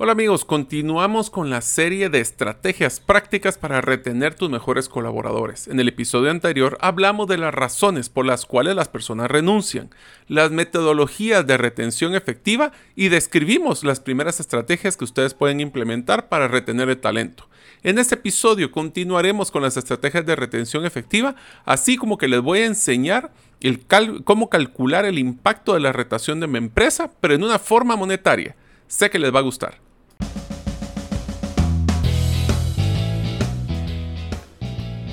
Hola amigos, continuamos con la serie de estrategias prácticas para retener tus mejores colaboradores. En el episodio anterior hablamos de las razones por las cuales las personas renuncian, las metodologías de retención efectiva y describimos las primeras estrategias que ustedes pueden implementar para retener el talento. En este episodio continuaremos con las estrategias de retención efectiva, así como que les voy a enseñar cómo calcular el impacto de la retención de mi empresa, pero en una forma monetaria. Sé que les va a gustar.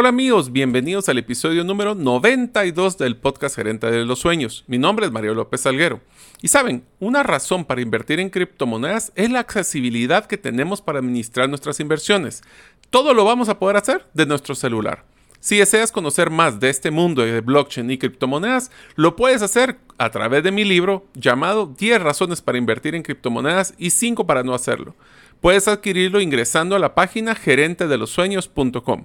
Hola amigos, bienvenidos al episodio número 92 del podcast Gerente de los Sueños. Mi nombre es Mario López Salguero. Y saben, una razón para invertir en criptomonedas es la accesibilidad que tenemos para administrar nuestras inversiones. Todo lo vamos a poder hacer de nuestro celular. Si deseas conocer más de este mundo de blockchain y criptomonedas, lo puedes hacer a través de mi libro llamado 10 razones para invertir en criptomonedas y 5 para no hacerlo. Puedes adquirirlo ingresando a la página gerentedelosueños.com.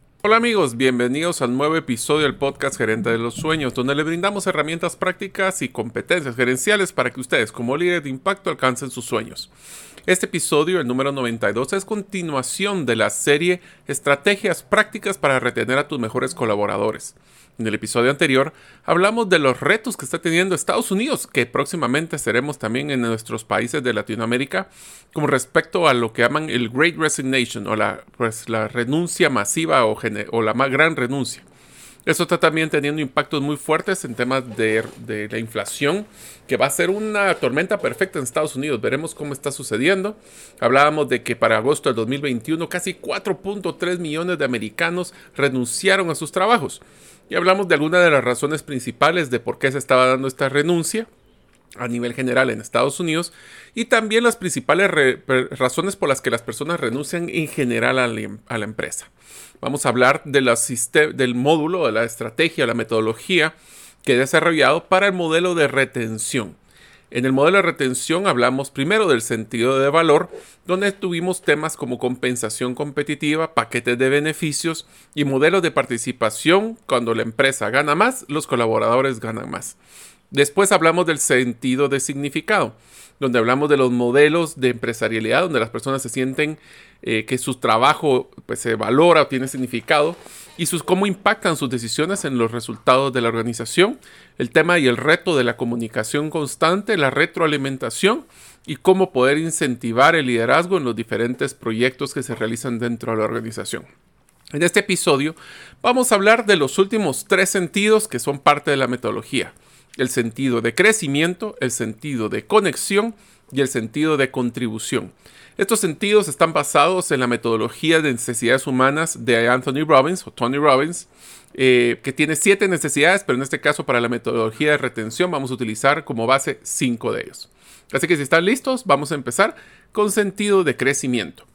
Hola amigos, bienvenidos al nuevo episodio del podcast Gerente de los Sueños, donde le brindamos herramientas prácticas y competencias gerenciales para que ustedes como líderes de impacto alcancen sus sueños. Este episodio, el número 92, es continuación de la serie Estrategias prácticas para retener a tus mejores colaboradores. En el episodio anterior hablamos de los retos que está teniendo Estados Unidos, que próximamente seremos también en nuestros países de Latinoamérica, como respecto a lo que llaman el Great Resignation o la, pues, renuncia masiva o, o la más gran renuncia. Eso está también teniendo impactos muy fuertes en temas de, de, la inflación, que va a ser una tormenta perfecta en Estados Unidos. Veremos cómo está sucediendo. Hablábamos de que para agosto del 2021 casi 4.3 millones de americanos renunciaron a sus trabajos. Y hablamos de algunas de las razones principales de por qué se estaba dando esta renuncia a nivel general en Estados Unidos y también las principales razones por las que las personas renuncian en general a la, empresa. Vamos a hablar de del módulo, de la estrategia, la metodología que he desarrollado para el modelo de retención. En el modelo de retención hablamos primero del sentido de valor, donde tuvimos temas como compensación competitiva, paquetes de beneficios y modelos de participación. Cuando la empresa gana más, los colaboradores ganan más. Después hablamos del sentido de significado, donde hablamos de los modelos de empresarialidad, donde las personas se sienten eh, que su trabajo pues, se valora o tiene significado y sus, cómo impactan sus decisiones en los resultados de la organización, el tema y el reto de la comunicación constante, la retroalimentación y cómo poder incentivar el liderazgo en los diferentes proyectos que se realizan dentro de la organización. En este episodio vamos a hablar de los últimos tres sentidos que son parte de la metodología. El sentido de crecimiento, el sentido de conexión y el sentido de contribución. Estos sentidos están basados en la metodología de necesidades humanas de Anthony Robbins o Tony Robbins, eh, que tiene siete necesidades, pero en este caso para la metodología de retención vamos a utilizar como base cinco de ellos. Así que si están listos, vamos a empezar con sentido de crecimiento.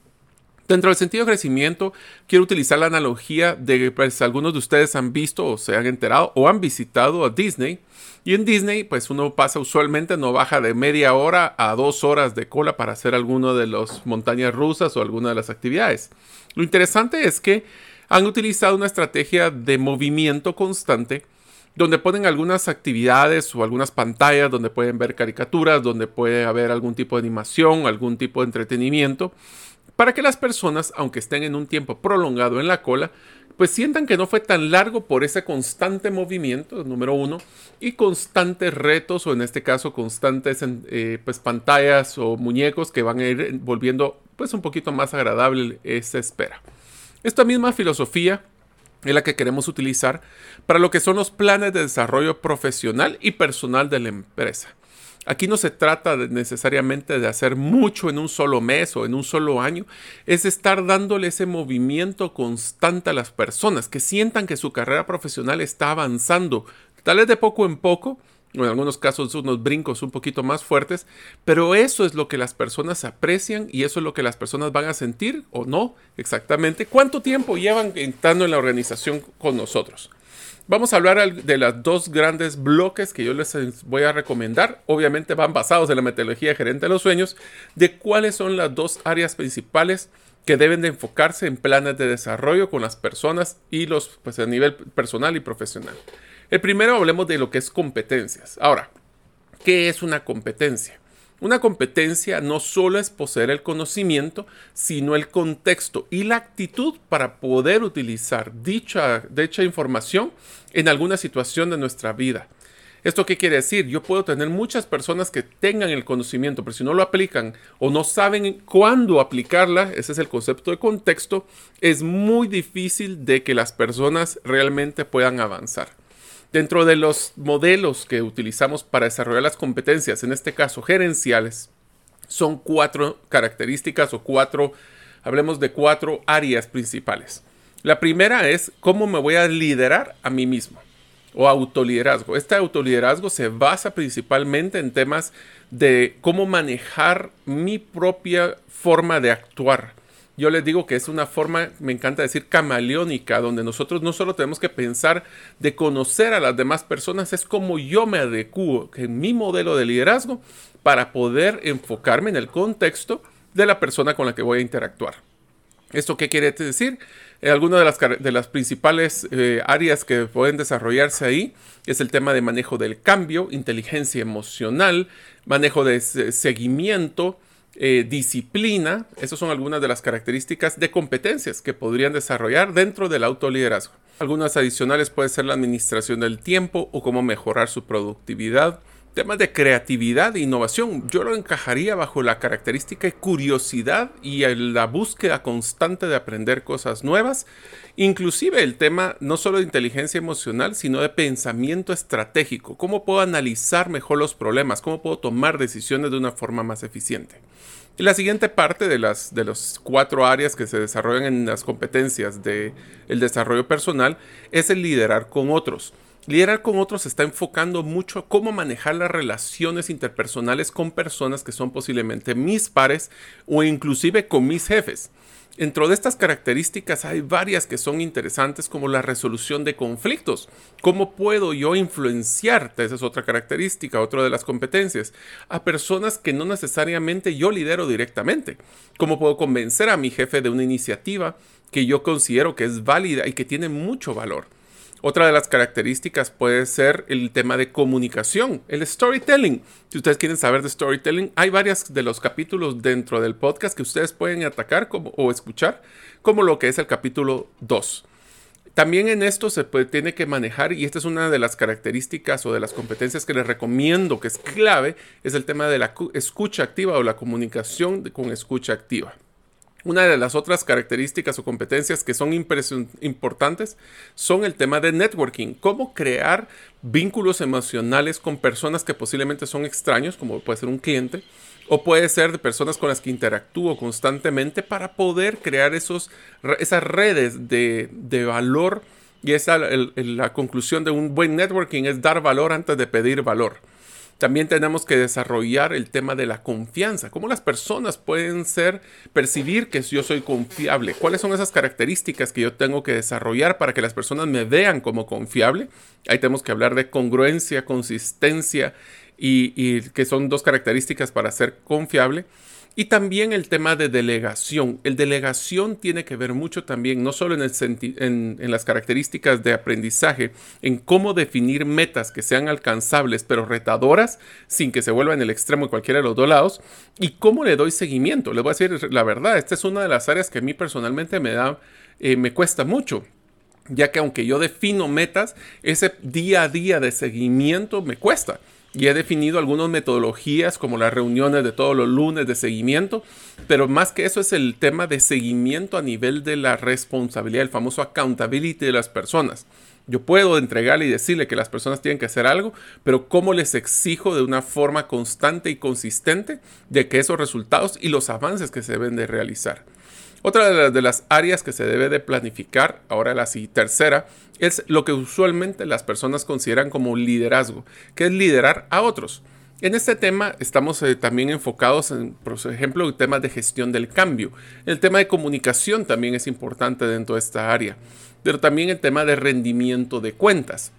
Dentro del sentido de crecimiento, quiero utilizar la analogía de que pues, algunos de ustedes han visto o se han enterado o han visitado a Disney. Y en Disney, pues uno pasa usualmente, no baja de media hora a dos horas de cola para hacer alguno de las montañas rusas o alguna de las actividades. Lo interesante es que han utilizado una estrategia de movimiento constante donde ponen algunas actividades o algunas pantallas donde pueden ver caricaturas, donde puede haber algún tipo de animación, algún tipo de entretenimiento para que las personas, aunque estén en un tiempo prolongado en la cola, pues sientan que no fue tan largo por ese constante movimiento, número uno, y constantes retos, o en este caso constantes eh, pues, pantallas o muñecos que van a ir volviendo pues un poquito más agradable esa espera. Esta misma filosofía es la que queremos utilizar para lo que son los planes de desarrollo profesional y personal de la empresa. Aquí no se trata necesariamente de hacer mucho en un solo mes o en un solo año, es estar dándole ese movimiento constante a las personas, que sientan que su carrera profesional está avanzando, tal vez de poco en poco, o en algunos casos unos brincos un poquito más fuertes, pero eso es lo que las personas aprecian y eso es lo que las personas van a sentir o no exactamente. ¿Cuánto tiempo llevan estando en la organización con nosotros? Vamos a hablar de los dos grandes bloques que yo les voy a recomendar. Obviamente van basados en la metodología gerente de los sueños, de cuáles son las dos áreas principales que deben de enfocarse en planes de desarrollo con las personas y los pues a nivel personal y profesional. El primero hablemos de lo que es competencias. Ahora, ¿qué es una competencia? Una competencia no solo es poseer el conocimiento, sino el contexto y la actitud para poder utilizar dicha, dicha información en alguna situación de nuestra vida. ¿Esto qué quiere decir? Yo puedo tener muchas personas que tengan el conocimiento, pero si no lo aplican o no saben cuándo aplicarla, ese es el concepto de contexto, es muy difícil de que las personas realmente puedan avanzar. Dentro de los modelos que utilizamos para desarrollar las competencias, en este caso gerenciales, son cuatro características o cuatro, hablemos de cuatro áreas principales. La primera es cómo me voy a liderar a mí mismo o autoliderazgo. Este autoliderazgo se basa principalmente en temas de cómo manejar mi propia forma de actuar yo les digo que es una forma, me encanta decir, camaleónica, donde nosotros no solo tenemos que pensar de conocer a las demás personas, es como yo me adecuo en mi modelo de liderazgo para poder enfocarme en el contexto de la persona con la que voy a interactuar. ¿Esto qué quiere decir? Eh, algunas de las, principales eh, áreas que pueden desarrollarse ahí es el tema de manejo del cambio, inteligencia emocional, manejo de seguimiento, eh, disciplina, esas son algunas de las características de competencias que podrían desarrollar dentro del autoliderazgo. Algunas adicionales puede ser la administración del tiempo o cómo mejorar su productividad. Temas de creatividad e innovación, yo lo encajaría bajo la característica de curiosidad y la búsqueda constante de aprender cosas nuevas. Inclusive el tema no solo de inteligencia emocional, sino de pensamiento estratégico. ¿Cómo puedo analizar mejor los problemas? ¿Cómo puedo tomar decisiones de una forma más eficiente? Y la siguiente parte de las de los cuatro áreas que se desarrollan en las competencias del el desarrollo personal es el liderar con otros. Liderar con otros está enfocando mucho a cómo manejar las relaciones interpersonales con personas que son posiblemente mis pares o inclusive con mis jefes. Dentro de estas características hay varias que son interesantes como la resolución de conflictos. ¿Cómo puedo yo influenciar? Esa es otra característica, otra de las competencias. A personas que no necesariamente yo lidero directamente. ¿Cómo puedo convencer a mi jefe de una iniciativa que yo considero que es válida y que tiene mucho valor? Otra de las características puede ser el tema de comunicación, el storytelling. Si ustedes quieren saber de storytelling, hay varios de los capítulos dentro del podcast que ustedes pueden atacar o escuchar, como lo que es el capítulo 2. También en esto se tiene que manejar, y esta es una de las características o de las competencias que les recomiendo que es clave, es el tema de la escucha activa o la comunicación con escucha activa. Una de las otras características o competencias que son importantes son el tema de networking, cómo crear vínculos emocionales con personas que posiblemente son extraños, como puede ser un cliente, o puede ser de personas con las que interactúo constantemente para poder crear esos, esas redes de, valor. Y esa, la conclusión de un buen networking es dar valor antes de pedir valor. También tenemos que desarrollar el tema de la confianza. ¿Cómo las personas pueden ser, percibir que yo soy confiable? ¿Cuáles son esas características que yo tengo que desarrollar para que las personas me vean como confiable? Ahí tenemos que hablar de congruencia, consistencia y, y que son dos características para ser confiable. Y también el tema de delegación. El delegación tiene que ver mucho también, no solo en, el en, en, las características de aprendizaje, en cómo definir metas que sean alcanzables pero retadoras, sin que se vuelva en el extremo de cualquiera de los dos lados, y cómo le doy seguimiento. Les voy a decir la verdad, esta es una de las áreas que a mí personalmente me da, eh, me cuesta mucho ya que aunque yo defino metas, ese día a día de seguimiento me cuesta. Y he definido algunas metodologías como las reuniones de todos los lunes de seguimiento, pero más que eso es el tema de seguimiento a nivel de la responsabilidad, el famoso accountability de las personas. Yo puedo entregarle y decirle que las personas tienen que hacer algo, pero ¿cómo les exijo de una forma constante y consistente de que esos resultados y los avances que se deben de realizar? Otra de las, áreas que se debe de planificar, ahora la tercera, es lo que usualmente las personas consideran como liderazgo, que es liderar a otros. En este tema estamos eh, también enfocados en, por ejemplo, el tema de gestión del cambio. El tema de comunicación también es importante dentro de esta área, pero también el tema de rendimiento de cuentas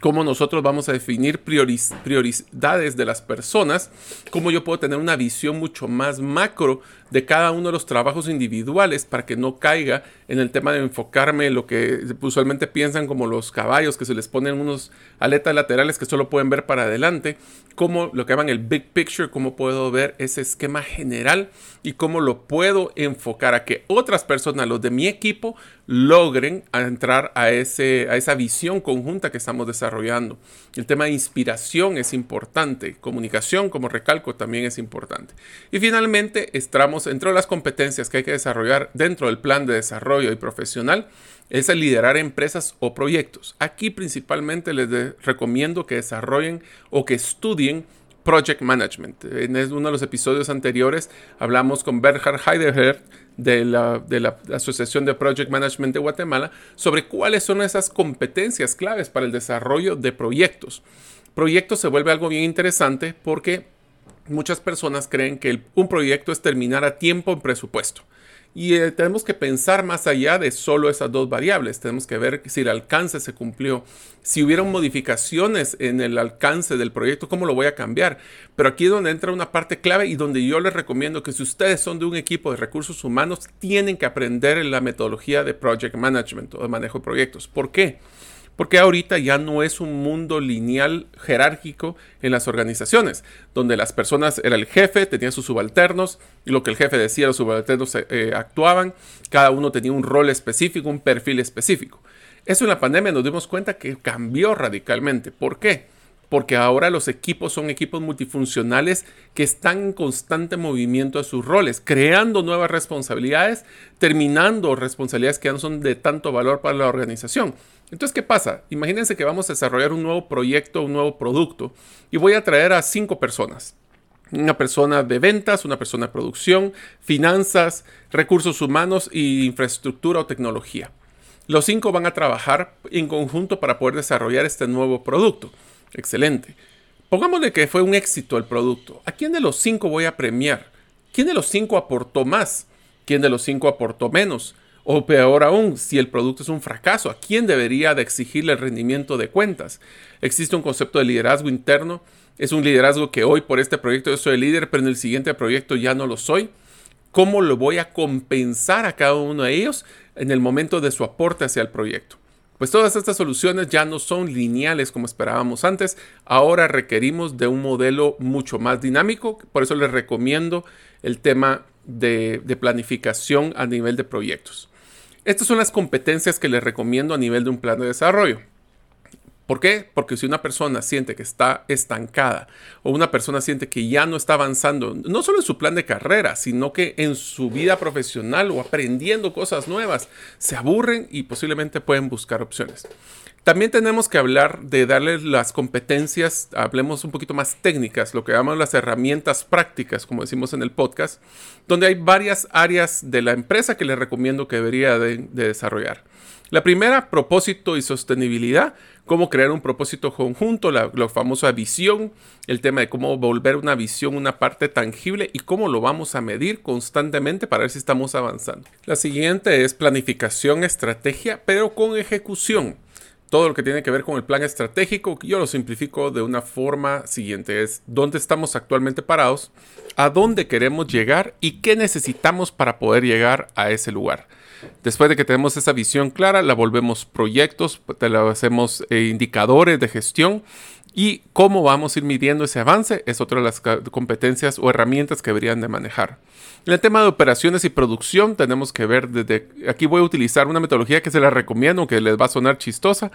cómo nosotros vamos a definir prioridades de las personas, cómo yo puedo tener una visión mucho más macro de cada uno de los trabajos individuales para que no caiga en el tema de enfocarme en lo que usualmente piensan como los caballos que se les ponen unos aletas laterales que solo pueden ver para adelante, como lo que llaman el big picture, cómo puedo ver ese esquema general y cómo lo puedo enfocar a que otras personas, los de mi equipo, logren entrar a, ese, a esa visión conjunta que estamos desarrollando. El tema de inspiración es importante, comunicación, como recalco, también es importante. Y finalmente, estamos entre las competencias que hay que desarrollar dentro del plan de desarrollo y profesional es el liderar empresas o proyectos. Aquí principalmente les recomiendo que desarrollen o que estudien Project Management. En uno de los episodios anteriores hablamos con Berhard Heidegger de la, Asociación de Project Management de Guatemala sobre cuáles son esas competencias claves para el desarrollo de proyectos. Proyectos se vuelve algo bien interesante porque muchas personas creen que un proyecto es terminar a tiempo en presupuesto. Y eh, tenemos que pensar más allá de solo esas dos variables. Tenemos que ver si el alcance se cumplió, si hubieron modificaciones en el alcance del proyecto, cómo lo voy a cambiar. Pero aquí es donde entra una parte clave y donde yo les recomiendo que si ustedes son de un equipo de recursos humanos, tienen que aprender la metodología de project management o de manejo de proyectos. ¿Por qué? Porque ahorita ya no es un mundo lineal jerárquico en las organizaciones, donde las personas, era el jefe, tenía sus subalternos, y lo que el jefe decía, los subalternos eh, eh, actuaban, cada uno tenía un rol específico, un perfil específico. Eso en la pandemia nos dimos cuenta que cambió radicalmente. ¿Por qué? Porque ahora los equipos son equipos multifuncionales que están en constante movimiento a sus roles, creando nuevas responsabilidades, terminando responsabilidades que no son de tanto valor para la organización. Entonces, ¿qué pasa? Imagínense que vamos a desarrollar un nuevo proyecto, un nuevo producto, y voy a traer a cinco personas. Una persona de ventas, una persona de producción, finanzas, recursos humanos y infraestructura o tecnología. Los cinco van a trabajar en conjunto para poder desarrollar este nuevo producto. Excelente. Pongámosle que fue un éxito el producto. ¿A quién de los cinco voy a premiar? ¿Quién de los cinco aportó más? ¿Quién de los cinco aportó menos? O peor aún, si el producto es un fracaso, ¿a quién debería de exigirle el rendimiento de cuentas? Existe un concepto de liderazgo interno. Es un liderazgo que hoy por este proyecto yo soy el líder, pero en el siguiente proyecto ya no lo soy. ¿Cómo lo voy a compensar a cada uno de ellos en el momento de su aporte hacia el proyecto? Pues todas estas soluciones ya no son lineales como esperábamos antes, ahora requerimos de un modelo mucho más dinámico, por eso les recomiendo el tema de, planificación a nivel de proyectos. Estas son las competencias que les recomiendo a nivel de un plan de desarrollo. ¿Por qué? Porque si una persona siente que está estancada o una persona siente que ya no está avanzando, no solo en su plan de carrera, sino que en su vida profesional o aprendiendo cosas nuevas, se aburren y posiblemente pueden buscar opciones. También tenemos que hablar de darles las competencias, hablemos un poquito más técnicas, lo que llamamos las herramientas prácticas, como decimos en el podcast, donde hay varias áreas de la empresa que les recomiendo que debería de desarrollar. La primera, propósito y sostenibilidad, cómo crear un propósito conjunto, la, famosa visión, el tema de cómo volver una visión una parte tangible y cómo lo vamos a medir constantemente para ver si estamos avanzando. La siguiente es planificación, estrategia, pero con ejecución. Todo lo que tiene que ver con el plan estratégico, yo lo simplifico de una forma siguiente, es dónde estamos actualmente parados, a dónde queremos llegar y qué necesitamos para poder llegar a ese lugar. Después de que tenemos esa visión clara, la volvemos proyectos, la hacemos eh, indicadores de gestión y cómo vamos a ir midiendo ese avance es otra de las competencias o herramientas que deberían de manejar. En el tema de operaciones y producción tenemos que ver desde aquí voy a utilizar una metodología que se la recomiendo, que les va a sonar chistosa,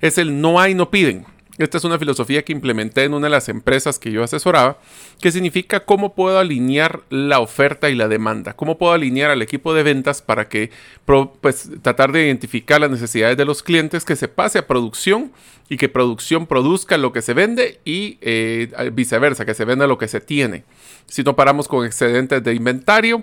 es el no hay, no piden. Esta es una filosofía que implementé en una de las empresas que yo asesoraba, que significa cómo puedo alinear la oferta y la demanda, cómo puedo alinear al equipo de ventas para que pues, tratar de identificar las necesidades de los clientes, que se pase a producción y que producción produzca lo que se vende y eh, viceversa, que se venda lo que se tiene. Si no paramos con excedentes de inventario,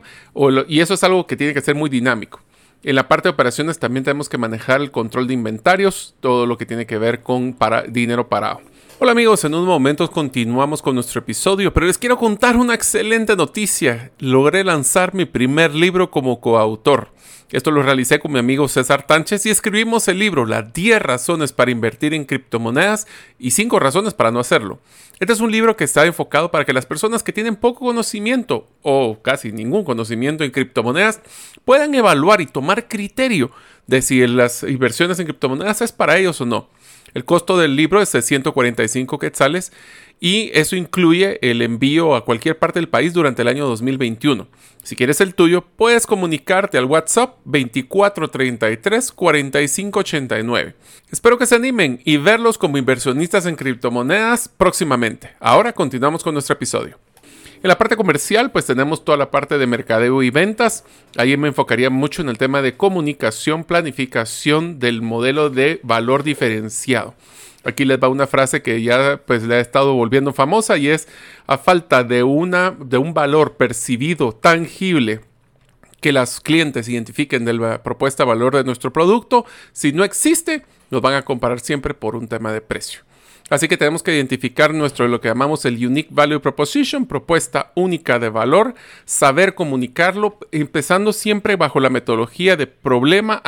y eso es algo que tiene que ser muy dinámico. En la parte de operaciones también tenemos que manejar el control de inventarios, todo lo que tiene que ver con para, dinero parado. Hola amigos, en unos momentos continuamos con nuestro episodio, pero les quiero contar una excelente noticia. Logré lanzar mi primer libro como coautor. Esto lo realicé con mi amigo César Tánchez y escribimos el libro Las 10 razones para invertir en criptomonedas y 5 razones para no hacerlo. Este es un libro que está enfocado para que las personas que tienen poco conocimiento o casi ningún conocimiento en criptomonedas puedan evaluar y tomar criterio de si las inversiones en criptomonedas es para ellos o no. El costo del libro es de 145 quetzales y eso incluye el envío a cualquier parte del país durante el año 2021. Si quieres el tuyo, puedes comunicarte al WhatsApp 2433 4589. Espero que se animen y verlos como inversionistas en criptomonedas próximamente. Ahora continuamos con nuestro episodio. En la parte comercial, pues tenemos toda la parte de mercadeo y ventas. Ahí me enfocaría mucho en el tema de comunicación, planificación del modelo de valor diferenciado. Aquí les va una frase que ya pues le ha estado volviendo famosa y es a falta de una de un valor percibido tangible que los clientes identifiquen de la propuesta valor de nuestro producto, si no existe, nos van a comparar siempre por un tema de precio. Así que tenemos que identificar nuestro lo que llamamos el Unique Value Proposition, propuesta única de valor, saber comunicarlo, empezando siempre bajo la metodología de problema,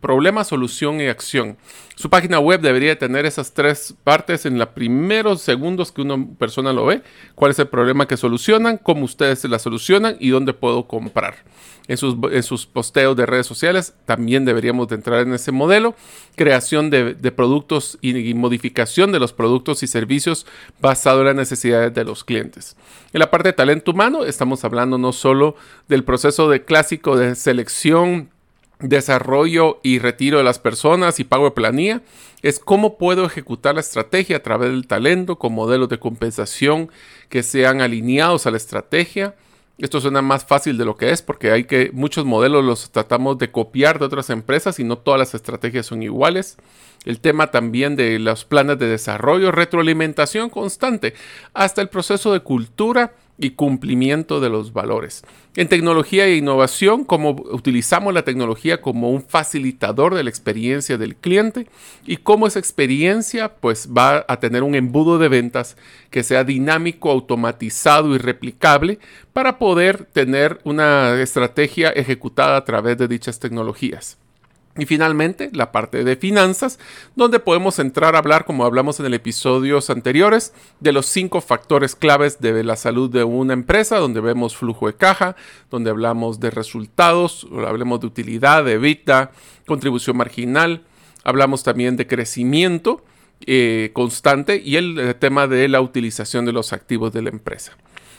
problema, solución y acción. Su página web debería tener esas tres partes en los primeros segundos que una persona lo ve. ¿Cuál es el problema que solucionan? ¿Cómo ustedes la solucionan? ¿Y dónde puedo comprar? En sus, posteos de redes sociales. También deberíamos de entrar en ese modelo. Creación de, productos y, modificación de los productos y servicios basado en las necesidades de los clientes. En la parte de talento humano estamos hablando no solo del proceso de clásico de selección, desarrollo y retiro de las personas y pago de planilla, es cómo puedo ejecutar la estrategia a través del talento con modelos de compensación que sean alineados a la estrategia esto suena más fácil de lo que es porque hay que muchos modelos los tratamos de copiar de otras empresas y no todas las estrategias son iguales. El tema también de los planes de desarrollo, retroalimentación constante, hasta el proceso de cultura y cumplimiento de los valores. En tecnología e innovación, cómo utilizamos la tecnología como un facilitador de la experiencia del cliente y cómo esa experiencia pues va a tener un embudo de ventas que sea dinámico, automatizado y replicable para poder tener una estrategia ejecutada a través de dichas tecnologías. Y finalmente, la parte de finanzas, donde podemos entrar a hablar, como hablamos en el episodios anteriores, de los cinco factores claves de la salud de una empresa, donde vemos flujo de caja, donde hablamos de resultados, hablamos de utilidad, de vida, contribución marginal, hablamos también de crecimiento eh, constante y el, el tema de la utilización de los activos de la empresa.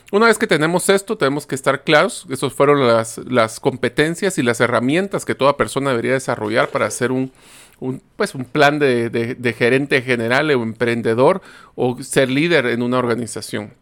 Una vez que tenemos esto, tenemos que estar claros. Esas fueron las, competencias y las herramientas que toda persona debería desarrollar para hacer un, pues un plan de, gerente general o emprendedor o ser líder en una organización.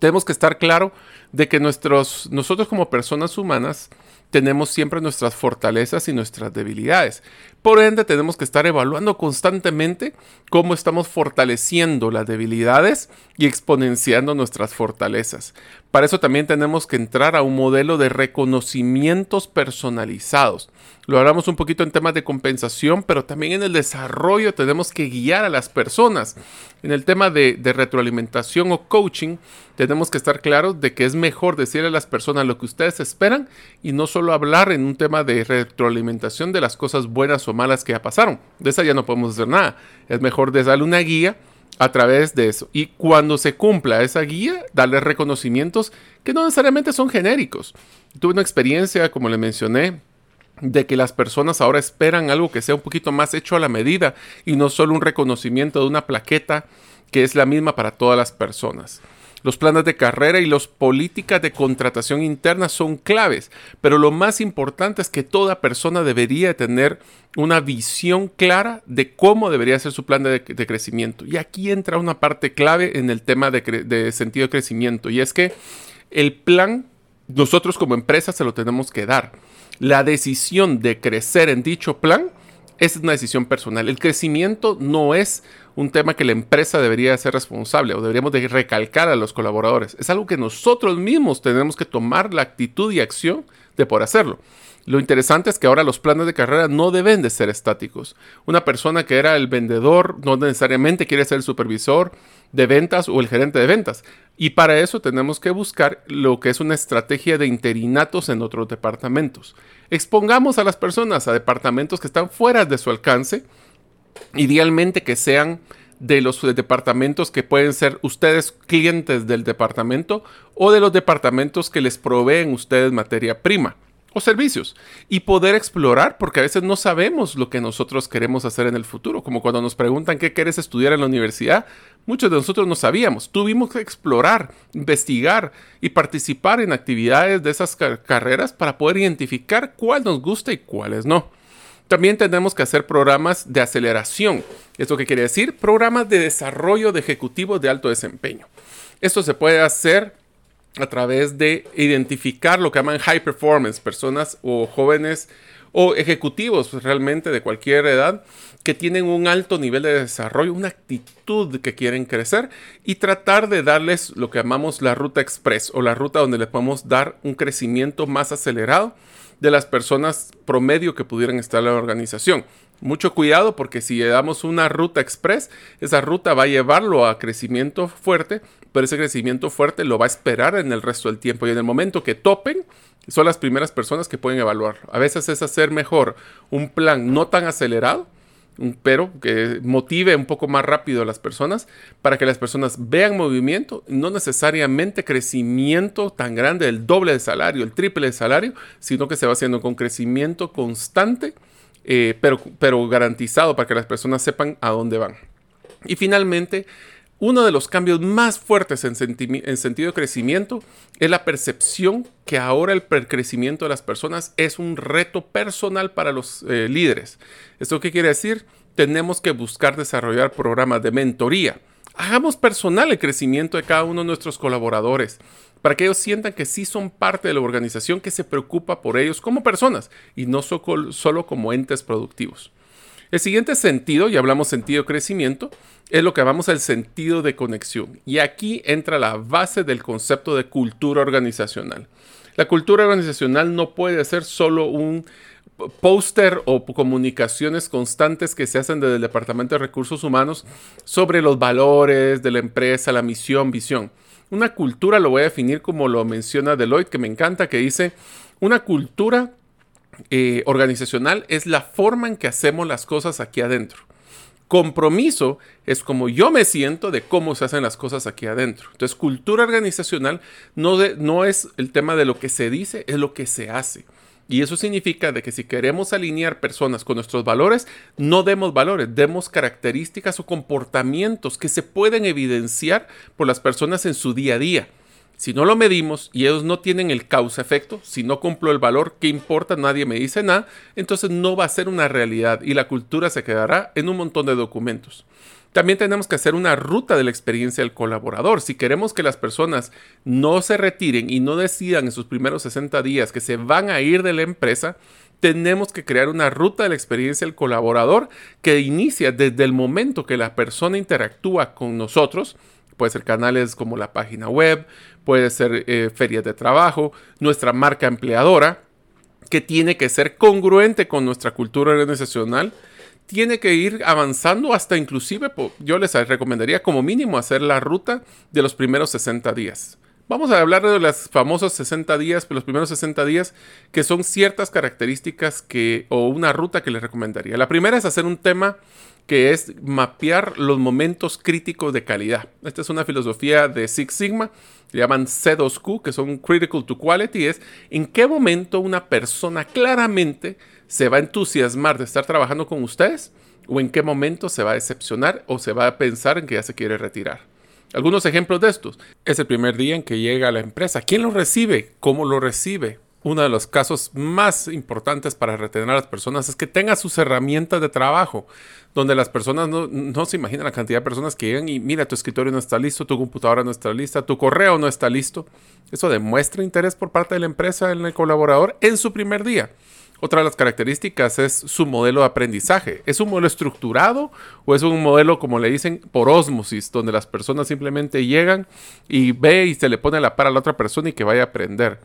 Tenemos que estar claro de que nuestros, nosotros como personas humanas tenemos siempre nuestras fortalezas y nuestras debilidades. Por ende, tenemos que estar evaluando constantemente cómo estamos fortaleciendo las debilidades y exponenciando nuestras fortalezas. Para eso también tenemos que entrar a un modelo de reconocimientos personalizados. Lo hablamos un poquito en temas de compensación, pero también en el desarrollo tenemos que guiar a las personas. En el tema de, retroalimentación o coaching, tenemos que estar claros de que es mejor decirle a las personas lo que ustedes esperan y no solo hablar en un tema de retroalimentación de las cosas buenas o malas que ya pasaron. De esa ya no podemos hacer nada. Es mejor darle una guía a través de eso. Y cuando se cumpla esa guía, darle reconocimientos que no necesariamente son genéricos. Tuve una experiencia, como le mencioné, de que las personas ahora esperan algo que sea un poquito más hecho a la medida y no solo un reconocimiento de una plaqueta que es la misma para todas las personas. Los planes de carrera y las políticas de contratación interna son claves, pero lo más importante es que toda persona debería tener una visión clara de cómo debería ser su plan de, crecimiento. Y aquí entra una parte clave en el tema de, de sentido de crecimiento, y es que el plan nosotros como empresa se lo tenemos que dar. La decisión de crecer en dicho plan es una decisión personal. El crecimiento no es un tema que la empresa debería ser responsable o deberíamos de recalcar a los colaboradores. Es algo que nosotros mismos tenemos que tomar la actitud y acción de por hacerlo. Lo interesante es que ahora los planes de carrera no deben de ser estáticos. Una persona que era el vendedor no necesariamente quiere ser el supervisor de ventas o el gerente de ventas. Y para eso tenemos que buscar lo que es una estrategia de interinatos en otros departamentos. Expongamos a las personas a departamentos que están fuera de su alcance, idealmente que sean de los departamentos que pueden ser ustedes clientes del departamento o de los departamentos que les proveen ustedes materia prima o servicios y poder explorar porque a veces no sabemos lo que nosotros queremos hacer en el futuro, como cuando nos preguntan qué quieres estudiar en la universidad, muchos de nosotros no sabíamos, tuvimos que explorar, investigar y participar en actividades de esas carreras para poder identificar cuál nos gusta y cuáles no. También tenemos que hacer programas de aceleración. ¿Esto qué quiere decir? Programas de desarrollo de ejecutivos de alto desempeño. Esto se puede hacer a través de identificar lo que llaman high performance, personas o jóvenes o ejecutivos realmente de cualquier edad que tienen un alto nivel de desarrollo, una actitud que quieren crecer y tratar de darles lo que llamamos la ruta express o la ruta donde les podemos dar un crecimiento más acelerado de las personas promedio que pudieran estar en la organización. Mucho cuidado porque si le damos una ruta express, esa ruta va a llevarlo a crecimiento fuerte, pero ese crecimiento fuerte lo va a esperar en el resto del tiempo y en el momento que topen, son las primeras personas que pueden evaluar. A veces es hacer mejor un plan no tan acelerado, pero que motive un poco más rápido a las personas para que las personas vean movimiento, no necesariamente crecimiento tan grande, el doble de salario, el triple de salario, sino que se va haciendo con crecimiento constante, eh, pero, pero garantizado para que las personas sepan a dónde van. Y finalmente, uno de los cambios más fuertes en, sentido de crecimiento es la percepción que ahora el crecimiento de las personas es un reto personal para los eh, líderes. ¿Esto qué quiere decir? Tenemos que buscar desarrollar programas de mentoría. Hagamos personal el crecimiento de cada uno de nuestros colaboradores para que ellos sientan que sí son parte de la organización que se preocupa por ellos como personas y no solo como entes productivos. El siguiente sentido, y hablamos sentido de crecimiento, es lo que llamamos el sentido de conexión. Y aquí entra la base del concepto de cultura organizacional. La cultura organizacional no puede ser solo un póster o comunicaciones constantes que se hacen desde el Departamento de Recursos Humanos sobre los valores de la empresa, la misión, visión. Una cultura lo voy a definir como lo menciona Deloitte, que me encanta, que dice, una cultura eh, organizacional es la forma en que hacemos las cosas aquí adentro. Compromiso es como yo me siento de cómo se hacen las cosas aquí adentro. Entonces, cultura organizacional no, no es el tema de lo que se dice, es lo que se hace. Y eso significa de que si queremos alinear personas con nuestros valores, no demos valores, demos características o comportamientos que se pueden evidenciar por las personas en su día a día. Si no lo medimos y ellos no tienen el causa-efecto, si no cumplo el valor, ¿qué importa? Nadie me dice nada, entonces no va a ser una realidad y la cultura se quedará en un montón de documentos. También tenemos que hacer una ruta de la experiencia del colaborador. Si queremos que las personas no se retiren y no decidan en sus primeros 60 días que se van a ir de la empresa, tenemos que crear una ruta de la experiencia del colaborador que inicia desde el momento que la persona interactúa con nosotros. Puede ser canales como la página web, puede ser eh, ferias de trabajo, nuestra marca empleadora, que tiene que ser congruente con nuestra cultura organizacional tiene que ir avanzando hasta inclusive, yo les recomendaría como mínimo hacer la ruta de los primeros 60 días. Vamos a hablar de los famosos 60 días, los primeros 60 días, que son ciertas características que, o una ruta que les recomendaría. La primera es hacer un tema que es mapear los momentos críticos de calidad. Esta es una filosofía de Six Sigma, se llaman C2Q, que son Critical to Quality, es en qué momento una persona claramente se va a entusiasmar de estar trabajando con ustedes o en qué momento se va a decepcionar o se va a pensar en que ya se quiere retirar. Algunos ejemplos de estos. Es el primer día en que llega a la empresa. ¿Quién lo recibe? ¿Cómo lo recibe? Uno de los casos más importantes para retener a las personas es que tenga sus herramientas de trabajo, donde las personas no, se imaginan la cantidad de personas que llegan y mira, tu escritorio no está listo, tu computadora no está lista, tu correo no está listo. Eso demuestra interés por parte de la empresa en el colaborador en su primer día. Otra de las características es su modelo de aprendizaje. ¿Es un modelo estructurado o es un modelo, como le dicen, por osmosis, donde las personas simplemente llegan y ve y se le pone la par a la otra persona y que vaya a aprender?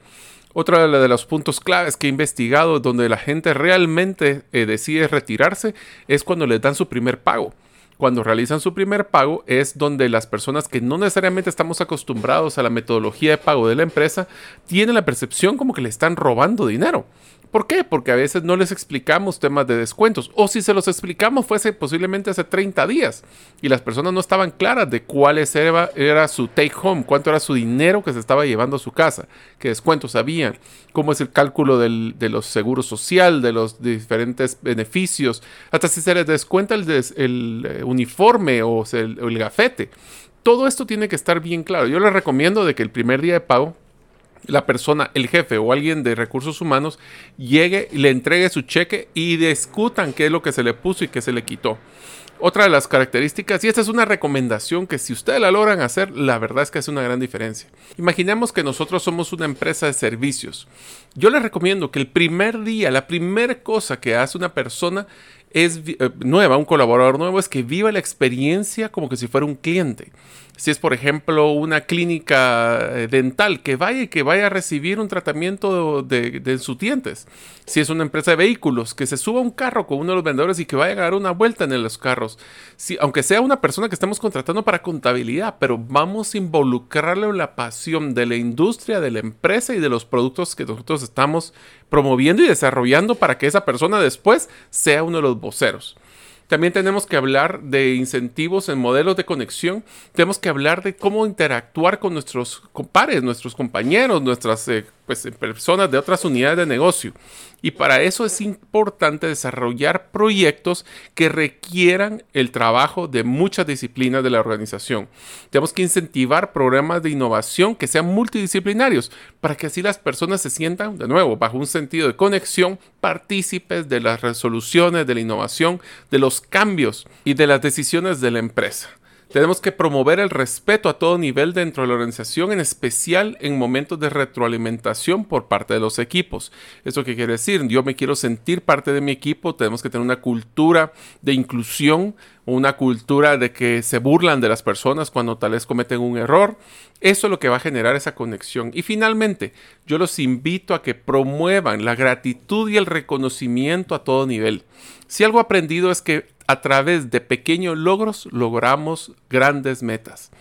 Otra de los puntos claves que he investigado donde la gente realmente eh, decide retirarse es cuando les dan su primer pago. Cuando realizan su primer pago es donde las personas que no necesariamente estamos acostumbrados a la metodología de pago de la empresa tienen la percepción como que le están robando dinero. ¿Por qué? Porque a veces no les explicamos temas de descuentos. O si se los explicamos fuese posiblemente hace 30 días y las personas no estaban claras de cuál era, era, su take home, cuánto era su dinero que se estaba llevando a su casa, qué descuentos habían, cómo es el cálculo de los seguros social, de los diferentes beneficios, hasta si se les descuenta el, el eh, uniforme o el, el gafete. Todo esto tiene que estar bien claro. Yo les recomiendo de que el primer día de pago la persona, el jefe o alguien de recursos humanos llegue le entregue su cheque y discutan qué es lo que se le puso y qué se le quitó. Otra de las características, y esta es una recomendación que si ustedes la logran hacer, la verdad es que hace una gran diferencia. Imaginemos que nosotros somos una empresa de servicios. Yo les recomiendo que el primer día, la primera cosa que hace una persona es eh, nueva, un colaborador nuevo, es que viva la experiencia como que si fuera un cliente si es por ejemplo una clínica eh, dental, que vaya y que vaya a recibir un tratamiento de, de, sus dientes. Si es una empresa de vehículos, que se suba un carro con uno de los vendedores y que vaya a dar una vuelta en los carros. Si, aunque sea una persona que estamos contratando para contabilidad, pero vamos a involucrarle en la pasión de la industria, de la empresa y de los productos que nosotros estamos promoviendo y desarrollando para que esa persona después sea uno de los voceros. También tenemos que hablar de incentivos en modelos de conexión. Tenemos que hablar de cómo interactuar con nuestros pares, nuestros compañeros, nuestras eh, pues, personas de otras unidades de negocio. Y para eso es importante desarrollar proyectos que requieran el trabajo de muchas disciplinas de la organización. Tenemos que incentivar programas de innovación que sean multidisciplinarios para que así las personas se sientan, de nuevo, bajo un sentido de conexión, partícipes de las resoluciones, de la innovación, de los cambios y de las decisiones de la empresa. Tenemos que promover el respeto a todo nivel dentro de la organización, en especial en momentos de retroalimentación por parte de los equipos. ¿Eso qué quiere decir? Yo me quiero sentir parte de mi equipo, tenemos que tener una cultura de inclusión, una cultura de que se burlan de las personas cuando tal vez cometen un error. Eso es lo que va a generar esa conexión. Y finalmente, yo los invito a que promuevan la gratitud y el reconocimiento a todo nivel. Si algo aprendido es que a través de pequeños logros logramos grandes metas.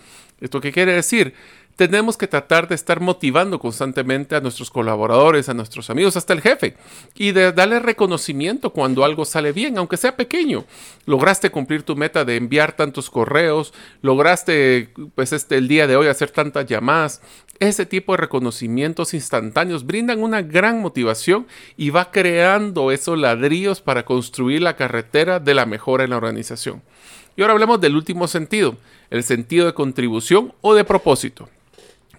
¿Esto qué quiere decir? tenemos que tratar de estar motivando constantemente a nuestros colaboradores, a nuestros amigos, hasta el jefe, y de darle reconocimiento cuando algo sale bien, aunque sea pequeño. Lograste cumplir tu meta de enviar tantos correos, lograste, pues, este, el día de hoy hacer tantas llamadas. Ese tipo de reconocimientos instantáneos brindan una gran motivación y va creando esos ladrillos para construir la carretera de la mejora en la organización. Y ahora hablemos del último sentido, el sentido de contribución o de propósito.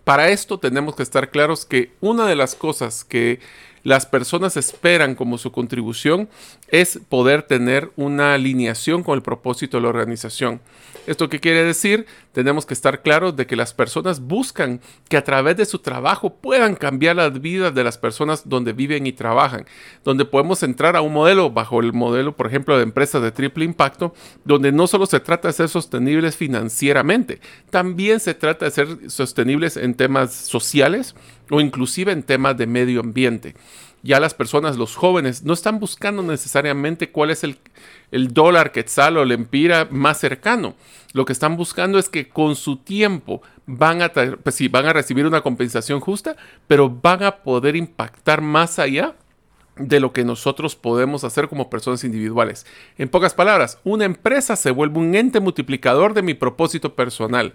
Para esto tenemos que estar claros que una de las cosas que las personas esperan como su contribución es poder tener una alineación con el propósito de la organización. ¿Esto qué quiere decir? Tenemos que estar claros de que las personas buscan que a través de su trabajo puedan cambiar las vidas de las personas donde viven y trabajan, donde podemos entrar a un modelo bajo el modelo, por ejemplo, de empresas de triple impacto, donde no solo se trata de ser sostenibles financieramente, también se trata de ser sostenibles en temas sociales o inclusive en temas de medio ambiente ya las personas, los jóvenes, no están buscando necesariamente cuál es el, dólar quetzal o el empira más cercano. Lo que están buscando es que con su tiempo van a, pues van a recibir una compensación justa, pero van a poder impactar más allá de lo que nosotros podemos hacer como personas individuales. En pocas palabras, una empresa se vuelve un ente multiplicador de mi propósito personal.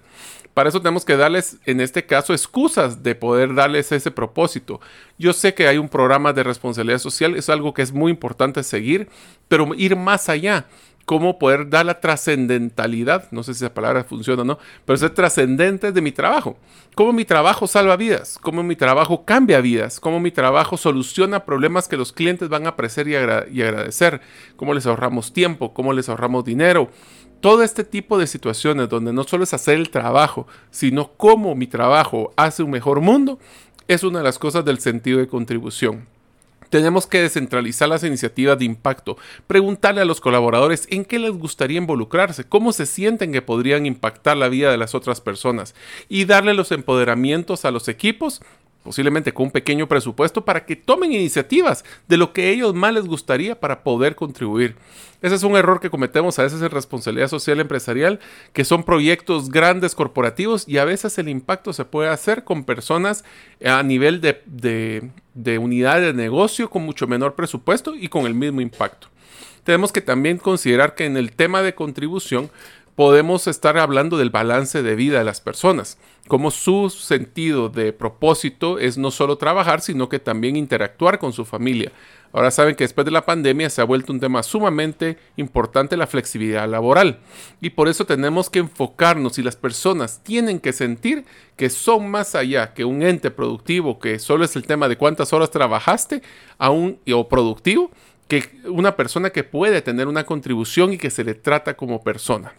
Para eso tenemos que darles, en este caso, excusas de poder darles ese propósito. Yo sé que hay un programa de responsabilidad social, es algo que es muy importante seguir, pero ir más allá. Cómo poder dar la trascendentalidad, no sé si esa palabra funciona o no, pero ser trascendente de mi trabajo. Cómo mi trabajo salva vidas, cómo mi trabajo cambia vidas, cómo mi trabajo soluciona problemas que los clientes van a apreciar y, y agradecer, cómo les ahorramos tiempo, cómo les ahorramos dinero. Todo este tipo de situaciones donde no solo es hacer el trabajo, sino cómo mi trabajo hace un mejor mundo, es una de las cosas del sentido de contribución. Tenemos que descentralizar las iniciativas de impacto, preguntarle a los colaboradores en qué les gustaría involucrarse, cómo se sienten que podrían impactar la vida de las otras personas y darle los empoderamientos a los equipos posiblemente con un pequeño presupuesto, para que tomen iniciativas de lo que ellos más les gustaría para poder contribuir. Ese es un error que cometemos a veces en responsabilidad social empresarial, que son proyectos grandes corporativos y a veces el impacto se puede hacer con personas a nivel de, de, de unidad de negocio con mucho menor presupuesto y con el mismo impacto. Tenemos que también considerar que en el tema de contribución podemos estar hablando del balance de vida de las personas, como su sentido de propósito es no solo trabajar, sino que también interactuar con su familia. Ahora saben que después de la pandemia se ha vuelto un tema sumamente importante la flexibilidad laboral y por eso tenemos que enfocarnos y las personas tienen que sentir que son más allá que un ente productivo que solo es el tema de cuántas horas trabajaste a un, o productivo, que una persona que puede tener una contribución y que se le trata como persona.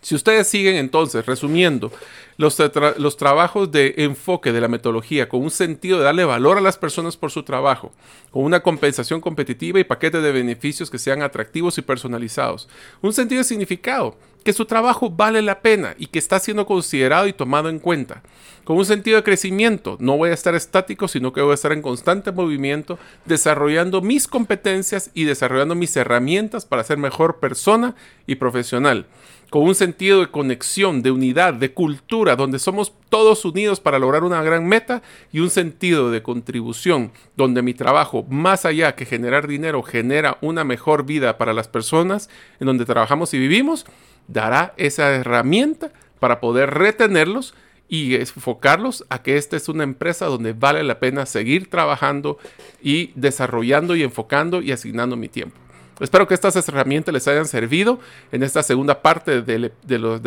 Si ustedes siguen entonces, resumiendo, los, los, trabajos de enfoque de la metodología con un sentido de darle valor a las personas por su trabajo, con una compensación competitiva y paquetes de beneficios que sean atractivos y personalizados, un sentido de significado, que su trabajo vale la pena y que está siendo considerado y tomado en cuenta, con un sentido de crecimiento, no voy a estar estático, sino que voy a estar en constante movimiento, desarrollando mis competencias y desarrollando mis herramientas para ser mejor persona y profesional con un sentido de conexión, de unidad, de cultura, donde somos todos unidos para lograr una gran meta y un sentido de contribución, donde mi trabajo, más allá que generar dinero, genera una mejor vida para las personas en donde trabajamos y vivimos, dará esa herramienta para poder retenerlos y enfocarlos a que esta es una empresa donde vale la pena seguir trabajando y desarrollando y enfocando y asignando mi tiempo. Espero que estas herramientas les hayan servido en esta segunda parte de,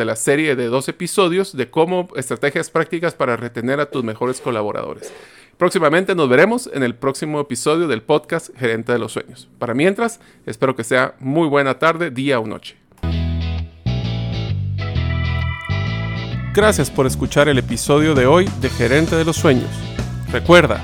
la serie de dos episodios de cómo estrategias prácticas para retener a tus mejores colaboradores. Próximamente nos veremos en el próximo episodio del podcast Gerente de los Sueños. Para mientras, espero que sea muy buena tarde, día o noche. Gracias por escuchar el episodio de hoy de Gerente de los Sueños. Recuerda,